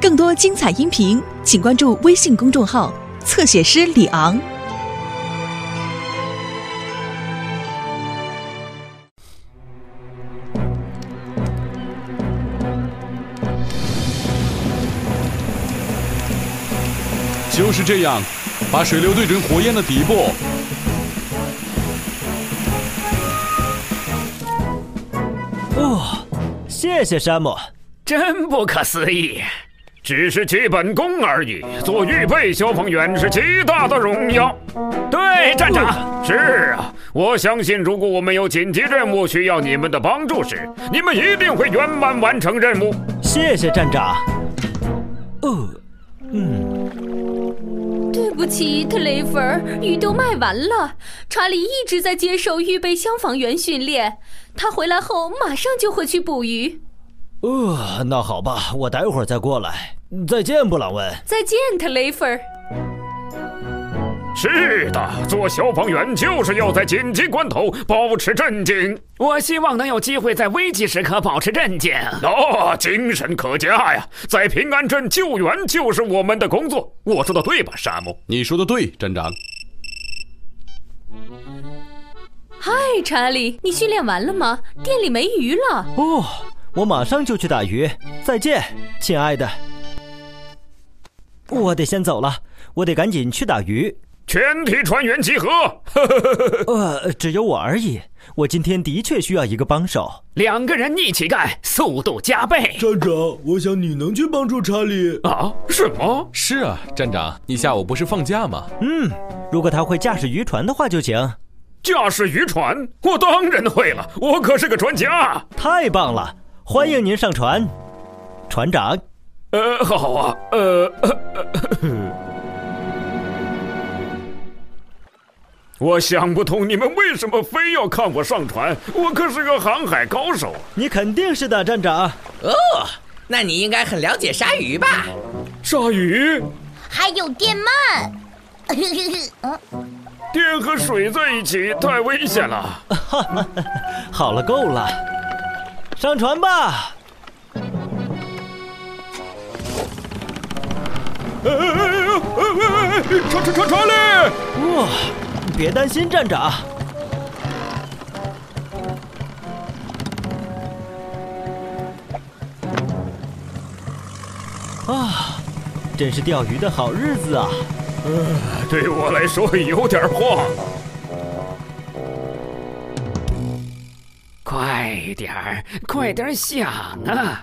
更多精彩音频，请关注微信公众号“侧写师李昂”。就是这样，把水流对准火焰的底部。哦，谢谢山姆。真不可思议，只是基本功而已。做预备消防员是极大的荣耀。对，站长。是啊，我相信，如果我们有紧急任务需要你们的帮助时，你们一定会圆满完成任务。谢谢站长。呃，嗯。对不起，特雷弗尔，鱼都卖完了。查理一直在接受预备消防员训练，他回来后马上就会去捕鱼。呃，那好吧，我待会儿再过来。再见，布朗文。再见，特雷弗。是的，做消防员就是要在紧急关头保持镇静。我希望能有机会在危急时刻保持镇静。哦，精神可嘉呀！在平安镇救援就是我们的工作。我说的对吧，沙姆？你说的对，镇长。嗨，查理，你训练完了吗？店里没鱼了。哦。我马上就去打鱼，再见，亲爱的。我得先走了，我得赶紧去打鱼。全体船员集合。呃，只有我而已。我今天的确需要一个帮手，两个人一起干，速度加倍。站长，我想你能去帮助查理啊？什么？是啊，站长，你下午不是放假吗？嗯，如果他会驾驶渔船的话就行。驾驶渔船？我当然会了，我可是个专家。太棒了。欢迎您上船，船长。呃，好啊，呃，我想不通你们为什么非要看我上船，我可是个航海高手。你肯定是的，站长。哦，那你应该很了解鲨鱼吧？鲨鱼？还有电鳗。电和水在一起太危险了。哈哈好了，够了。上船吧！哎哎哎哎哎！船船船船嘞！哇，别担心，站长。啊，真是钓鱼的好日子啊！呃，对我来说有点晃。快点儿，快点儿想啊！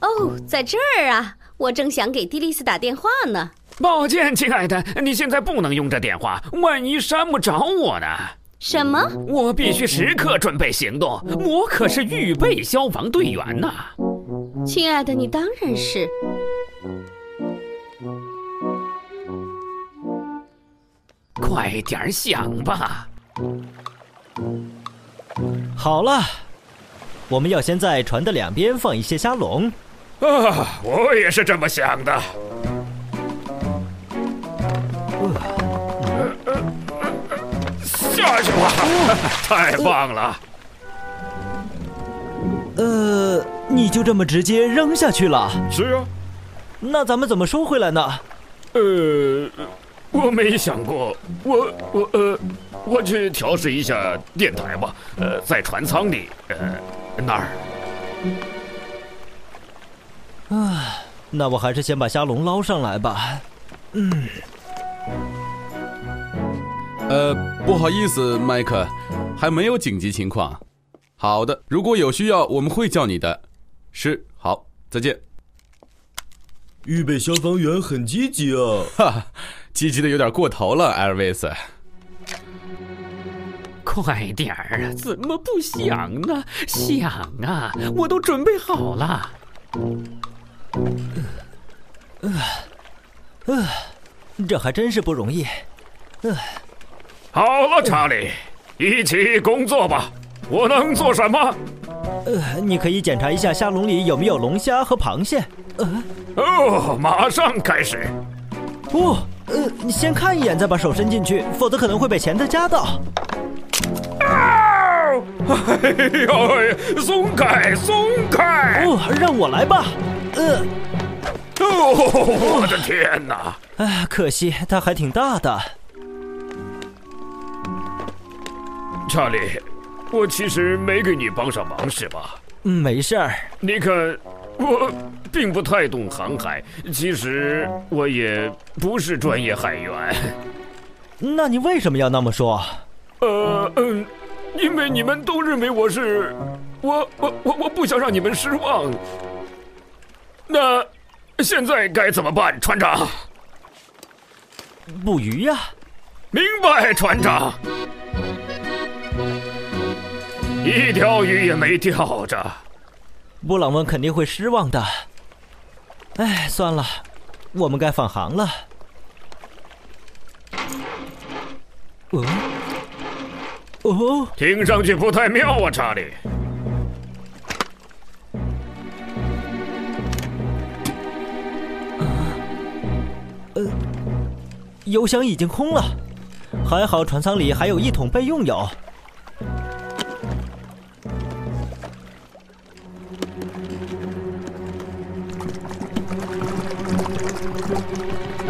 哦，在这儿啊！我正想给蒂丽斯打电话呢。抱歉，亲爱的，你现在不能用这电话，万一山姆找我呢？什么？我必须时刻准备行动。我可是预备消防队员呐！亲爱的，你当然是。快点想吧！好了，我们要先在船的两边放一些虾笼。啊，我也是这么想的。下去吧！太棒了！呃，你就这么直接扔下去了？是啊。那咱们怎么收回来呢？呃。我没想过，我我呃，我去调试一下电台吧。呃，在船舱里，呃，那儿。啊，那我还是先把虾笼捞上来吧。嗯。呃，不好意思，麦克，还没有紧急情况。好的，如果有需要，我们会叫你的。是，好，再见。预备消防员很积极啊！哈。积极的有点过头了，艾尔维斯。快点儿啊！怎么不想呢？想啊！我都准备好了。呃，呃，这还真是不容易。呃，好了，查理，一起工作吧。我能做什么？呃，你可以检查一下虾笼里有没有龙虾和螃蟹。呃，哦，马上开始。哦。呃，你先看一眼，再把手伸进去，否则可能会被钳子夹到。啊哎呦，松开，松开！哦，让我来吧。呃，哦，我的天哪！哎，可惜它还挺大的。查理，我其实没给你帮上忙，是吧？嗯，没事儿。你看，我并不太懂航海，其实我也不是专业海员。那你为什么要那么说？呃嗯，因为你们都认为我是，我我我我不想让你们失望。那现在该怎么办，船长？捕鱼呀。明白，船长。一条鱼也没钓着，布朗温肯定会失望的。哎，算了，我们该返航了。哦，哦，听上去不太妙啊，查理。啊，呃，油箱已经空了，还好船舱里还有一桶备用油。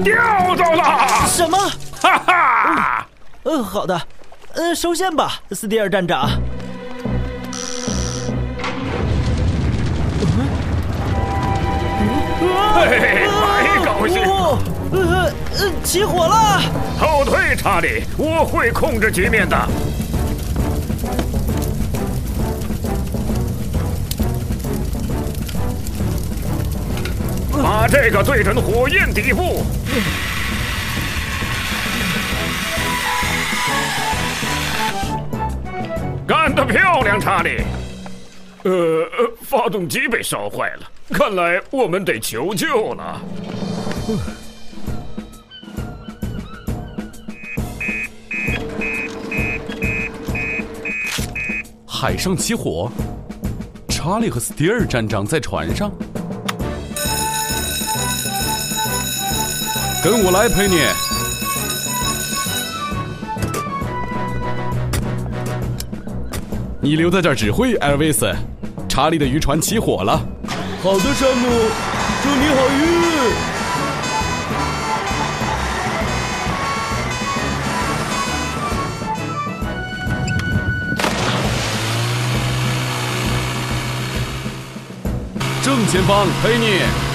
钓到了！什么？哈哈！嗯，好的，嗯，收线吧，斯蒂尔站长。嘿，太高兴了！呃呃，起火了！后退，查理，我会控制局面的。这个对准火焰底部。干得漂亮，查理！呃，发动机被烧坏了，看来我们得求救了。海上起火，查理和斯蒂尔站长在船上。跟我来，佩妮。你留在这儿指挥，艾尔维斯。查理的渔船起火了。好的，山姆，祝你好运。正前方，佩妮。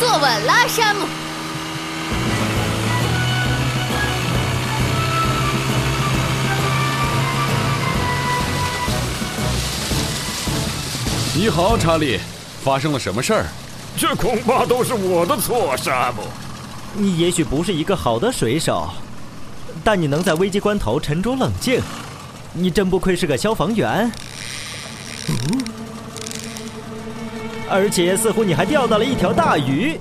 坐稳了，山姆。你好，查理，发生了什么事儿？这恐怕都是我的错，山姆。你也许不是一个好的水手，但你能在危机关头沉着冷静，你真不愧是个消防员。而且似乎你还钓到了一条大鱼。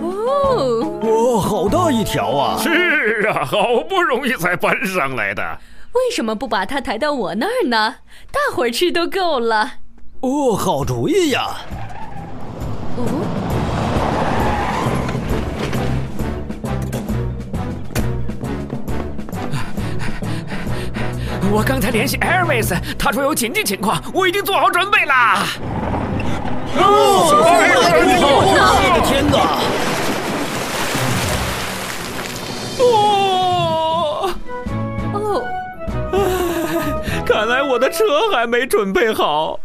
哦，哇，好大一条啊！是啊，好不容易才搬上来的。为什么不把它抬到我那儿呢？大伙儿吃都够了。哦，好主意呀！我刚才联系 Airways，他说有紧急情况，我已经做好准备啦。哦，我的天哪！哦，哦，看来我的车还没准备好。